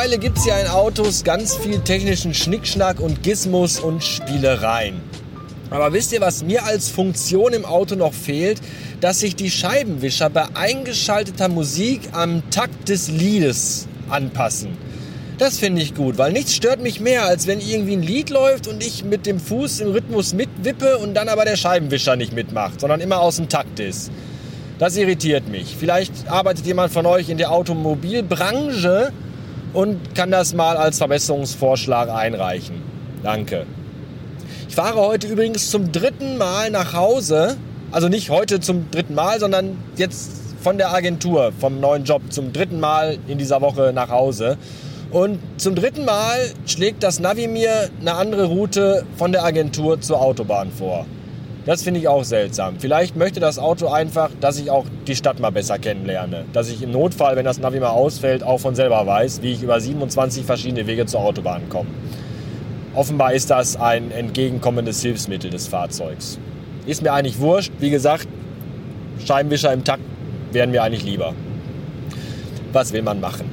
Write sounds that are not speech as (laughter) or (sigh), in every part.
Mittlerweile gibt es ja in Autos ganz viel technischen Schnickschnack und Gizmus und Spielereien. Aber wisst ihr, was mir als Funktion im Auto noch fehlt? Dass sich die Scheibenwischer bei eingeschalteter Musik am Takt des Liedes anpassen. Das finde ich gut, weil nichts stört mich mehr, als wenn irgendwie ein Lied läuft und ich mit dem Fuß im Rhythmus mitwippe und dann aber der Scheibenwischer nicht mitmacht, sondern immer aus dem Takt ist. Das irritiert mich. Vielleicht arbeitet jemand von euch in der Automobilbranche und kann das mal als Verbesserungsvorschlag einreichen. Danke. Ich fahre heute übrigens zum dritten Mal nach Hause. Also nicht heute zum dritten Mal, sondern jetzt von der Agentur, vom neuen Job zum dritten Mal in dieser Woche nach Hause. Und zum dritten Mal schlägt das Navi mir eine andere Route von der Agentur zur Autobahn vor. Das finde ich auch seltsam. Vielleicht möchte das Auto einfach, dass ich auch die Stadt mal besser kennenlerne. Dass ich im Notfall, wenn das Navi mal ausfällt, auch von selber weiß, wie ich über 27 verschiedene Wege zur Autobahn komme. Offenbar ist das ein entgegenkommendes Hilfsmittel des Fahrzeugs. Ist mir eigentlich wurscht. Wie gesagt, Scheibenwischer im Takt wären mir eigentlich lieber. Was will man machen?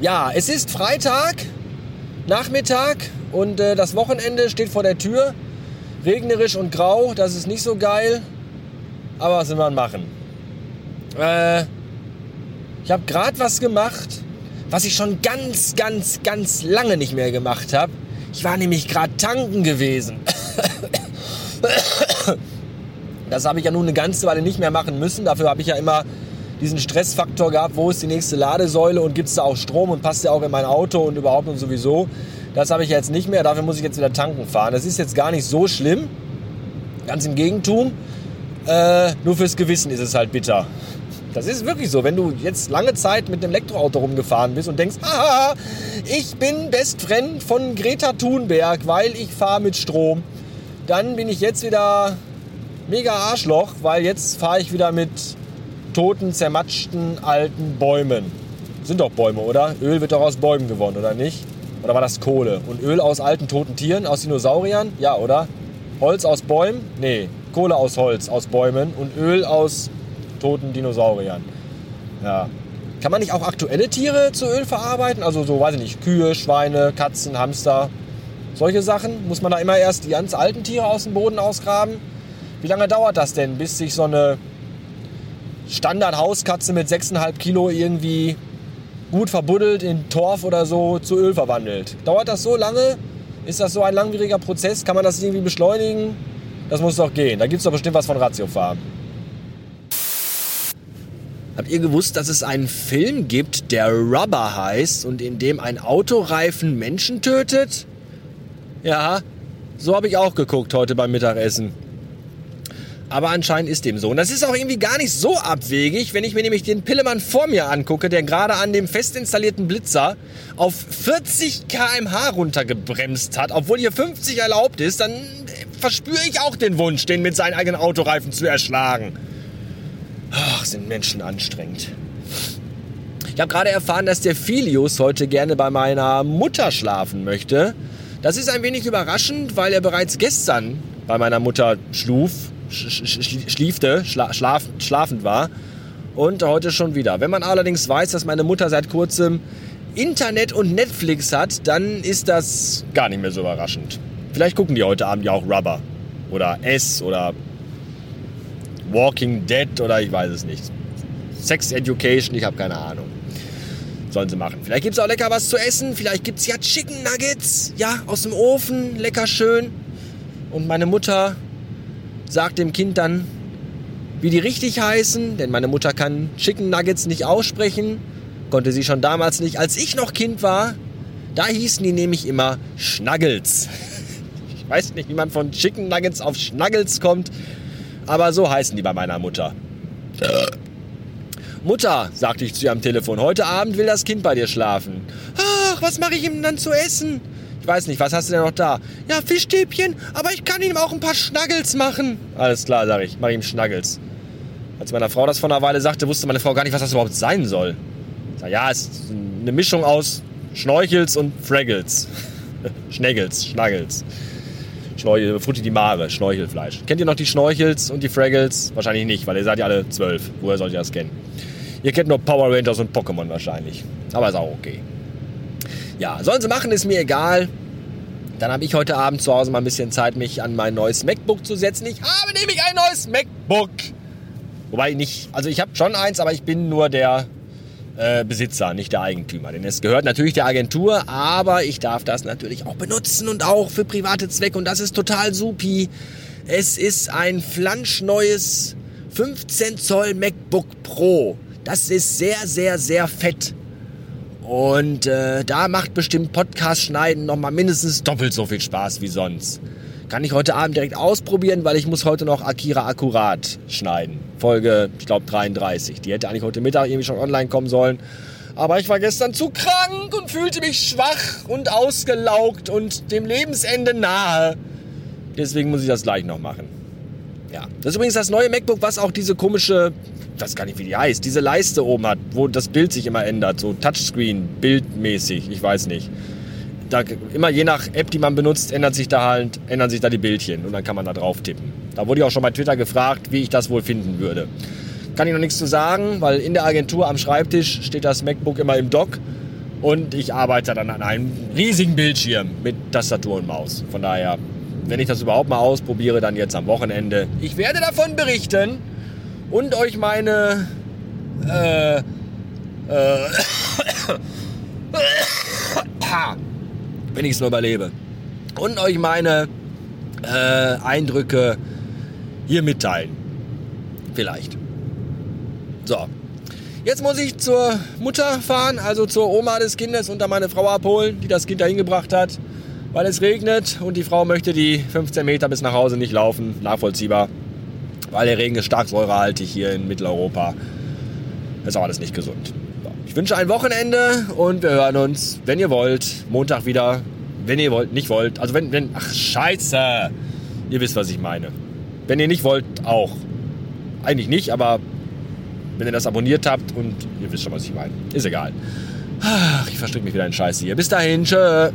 Ja, es ist Freitag, Nachmittag und äh, das Wochenende steht vor der Tür. Regnerisch und grau, das ist nicht so geil. Aber was will man machen? Äh, ich habe gerade was gemacht, was ich schon ganz, ganz, ganz lange nicht mehr gemacht habe. Ich war nämlich gerade tanken gewesen. (coughs) Das habe ich ja nun eine ganze Weile nicht mehr machen müssen. Dafür habe ich ja immer diesen Stressfaktor gehabt, wo ist die nächste Ladesäule und gibt es da auch Strom und passt ja auch in mein Auto und überhaupt und sowieso. Das habe ich jetzt nicht mehr, dafür muss ich jetzt wieder tanken fahren. Das ist jetzt gar nicht so schlimm. Ganz im Gegentum. Äh, nur fürs Gewissen ist es halt bitter. Das ist wirklich so. Wenn du jetzt lange Zeit mit einem Elektroauto rumgefahren bist und denkst, haha, ich bin Best Friend von Greta Thunberg, weil ich fahre mit Strom, dann bin ich jetzt wieder mega Arschloch, weil jetzt fahre ich wieder mit toten, zermatschten alten Bäumen. Sind doch Bäume, oder? Öl wird doch aus Bäumen gewonnen, oder nicht? Oder war das Kohle? Und Öl aus alten toten Tieren, aus Dinosauriern? Ja, oder? Holz aus Bäumen? Nee, Kohle aus Holz, aus Bäumen und Öl aus toten Dinosauriern. Ja. Kann man nicht auch aktuelle Tiere zu Öl verarbeiten? Also so, weiß ich nicht, Kühe, Schweine, Katzen, Hamster, solche Sachen? Muss man da immer erst die ganz alten Tiere aus dem Boden ausgraben? Wie lange dauert das denn, bis sich so eine Standard-Hauskatze mit 6,5 Kilo irgendwie gut verbuddelt in Torf oder so zu Öl verwandelt? Dauert das so lange? Ist das so ein langwieriger Prozess? Kann man das irgendwie beschleunigen? Das muss doch gehen. Da gibt es doch bestimmt was von Ratiofarm. Habt ihr gewusst, dass es einen Film gibt, der Rubber heißt und in dem ein Autoreifen Menschen tötet? Ja, so habe ich auch geguckt heute beim Mittagessen. Aber anscheinend ist dem so. Und das ist auch irgendwie gar nicht so abwegig, wenn ich mir nämlich den Pillemann vor mir angucke, der gerade an dem fest installierten Blitzer auf 40 km/h runtergebremst hat, obwohl hier 50 erlaubt ist, dann verspüre ich auch den Wunsch, den mit seinen eigenen Autoreifen zu erschlagen. Ach, sind Menschen anstrengend. Ich habe gerade erfahren, dass der Filius heute gerne bei meiner Mutter schlafen möchte. Das ist ein wenig überraschend, weil er bereits gestern bei meiner Mutter schluf schliefte, schla schlaf schlafend war. Und heute schon wieder. Wenn man allerdings weiß, dass meine Mutter seit kurzem Internet und Netflix hat, dann ist das gar nicht mehr so überraschend. Vielleicht gucken die heute Abend ja auch Rubber. Oder S oder Walking Dead oder ich weiß es nicht. Sex Education, ich habe keine Ahnung. Sollen sie machen. Vielleicht gibt es auch lecker was zu essen. Vielleicht gibt es ja Chicken Nuggets. Ja, aus dem Ofen. Lecker schön. Und meine Mutter sagt dem Kind dann, wie die richtig heißen, denn meine Mutter kann Chicken Nuggets nicht aussprechen, konnte sie schon damals nicht, als ich noch Kind war. Da hießen die nämlich immer Schnuggles. (laughs) Ich weiß nicht, wie man von Chicken Nuggets auf Schnuggles kommt, aber so heißen die bei meiner Mutter. Mutter, sagte ich zu ihr am Telefon, heute Abend will das Kind bei dir schlafen. Ach, was mache ich ihm dann zu essen? Ich weiß nicht, was hast du denn noch da? Ja, Fischstäbchen, aber ich kann ihm auch ein paar Schnuggles machen. Alles klar, sag ich, mach ihm Schnuggles. Als meiner Frau das vor einer Weile sagte, wusste meine Frau gar nicht, was das überhaupt sein soll. Sag, ja, es ist eine Mischung aus Schnorchels und Fraggles. (laughs) Schneggels, Schnuggles. Schnorchel, Frutti di Mare, Schnorchelfleisch. Kennt ihr noch die Schnorchels und die Fraggles? Wahrscheinlich nicht, weil ihr seid ja alle zwölf. Woher sollt ihr das kennen? Ihr kennt nur Power Rangers und Pokémon wahrscheinlich. Aber ist auch okay. Ja, sollen sie machen, ist mir egal. Dann habe ich heute Abend zu Hause mal ein bisschen Zeit, mich an mein neues MacBook zu setzen. Ich habe nämlich ein neues MacBook. Wobei nicht, also ich habe schon eins, aber ich bin nur der äh, Besitzer, nicht der Eigentümer. Denn es gehört natürlich der Agentur, aber ich darf das natürlich auch benutzen und auch für private Zwecke und das ist total supi. Es ist ein flanschneues 15 Zoll MacBook Pro. Das ist sehr, sehr, sehr fett. Und äh, da macht bestimmt Podcast schneiden noch mal mindestens doppelt so viel Spaß wie sonst. Kann ich heute Abend direkt ausprobieren, weil ich muss heute noch Akira Akkurat schneiden. Folge, ich glaube 33. Die hätte eigentlich heute Mittag irgendwie schon online kommen sollen. Aber ich war gestern zu krank und fühlte mich schwach und ausgelaugt und dem Lebensende nahe. Deswegen muss ich das gleich noch machen. Ja, das ist übrigens das neue MacBook, was auch diese komische, ich weiß gar nicht, wie die heißt, diese Leiste oben hat, wo das Bild sich immer ändert, so Touchscreen, bildmäßig, ich weiß nicht. Da, immer je nach App, die man benutzt, ändert sich da halt, ändern sich da die Bildchen und dann kann man da drauf tippen. Da wurde ich auch schon bei Twitter gefragt, wie ich das wohl finden würde. Kann ich noch nichts zu sagen, weil in der Agentur am Schreibtisch steht das MacBook immer im Dock und ich arbeite dann an einem riesigen Bildschirm mit Tastatur und Maus. Von daher wenn ich das überhaupt mal ausprobiere, dann jetzt am Wochenende. Ich werde davon berichten und euch meine äh, äh, (coughs) wenn ich es nur überlebe und euch meine äh, Eindrücke hier mitteilen. Vielleicht. So. Jetzt muss ich zur Mutter fahren, also zur Oma des Kindes und dann meine Frau abholen, die das Kind dahin gebracht hat weil es regnet und die Frau möchte die 15 Meter bis nach Hause nicht laufen. Nachvollziehbar, weil der Regen ist stark säurehaltig hier in Mitteleuropa. ist auch alles nicht gesund. Ich wünsche ein Wochenende und wir hören uns, wenn ihr wollt, Montag wieder. Wenn ihr wollt, nicht wollt. Also wenn, wenn, ach scheiße. Ihr wisst, was ich meine. Wenn ihr nicht wollt, auch. Eigentlich nicht, aber wenn ihr das abonniert habt und ihr wisst schon, was ich meine. Ist egal. Ach, ich verstricke mich wieder in Scheiße hier. Bis dahin, tschö.